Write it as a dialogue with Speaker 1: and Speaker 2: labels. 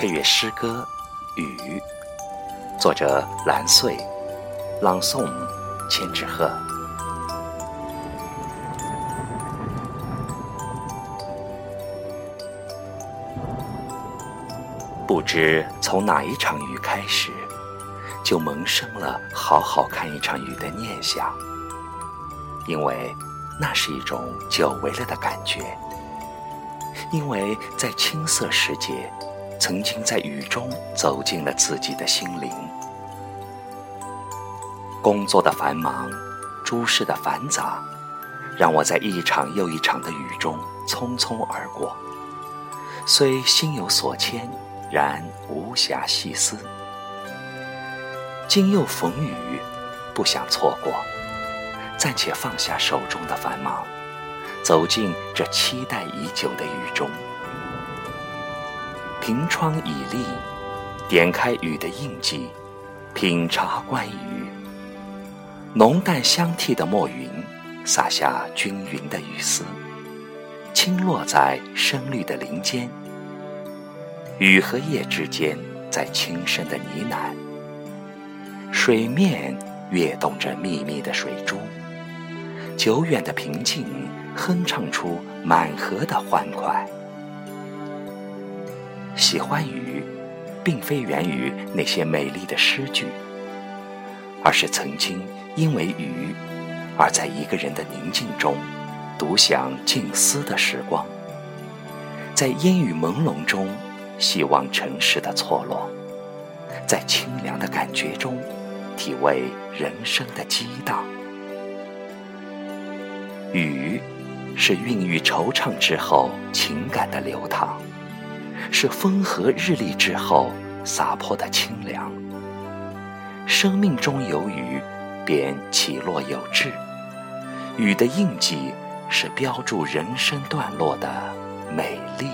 Speaker 1: 配乐诗歌《雨》，作者蓝穗，朗诵千纸鹤。不知从哪一场雨开始，就萌生了好好看一场雨的念想，因为那是一种久违了的感觉。因为在青涩时节，曾经在雨中走进了自己的心灵。工作的繁忙，诸事的繁杂，让我在一场又一场的雨中匆匆而过。虽心有所牵，然无暇细思。今又逢雨，不想错过，暂且放下手中的繁忙。走进这期待已久的雨中，凭窗倚立，点开雨的印记，品茶观雨。浓淡相替的墨云，洒下均匀的雨丝，轻落在深绿的林间。雨和叶之间，在轻声的呢喃。水面跃动着密密的水珠，久远的平静。哼唱出满河的欢快。喜欢雨，并非源于那些美丽的诗句，而是曾经因为雨，而在一个人的宁静中，独享静思的时光。在烟雨朦胧中，希望城市的错落；在清凉的感觉中，体味人生的激荡。雨。是孕育惆怅之后情感的流淌，是风和日丽之后洒泼的清凉。生命中有雨，便起落有致。雨的印记，是标注人生段落的美丽。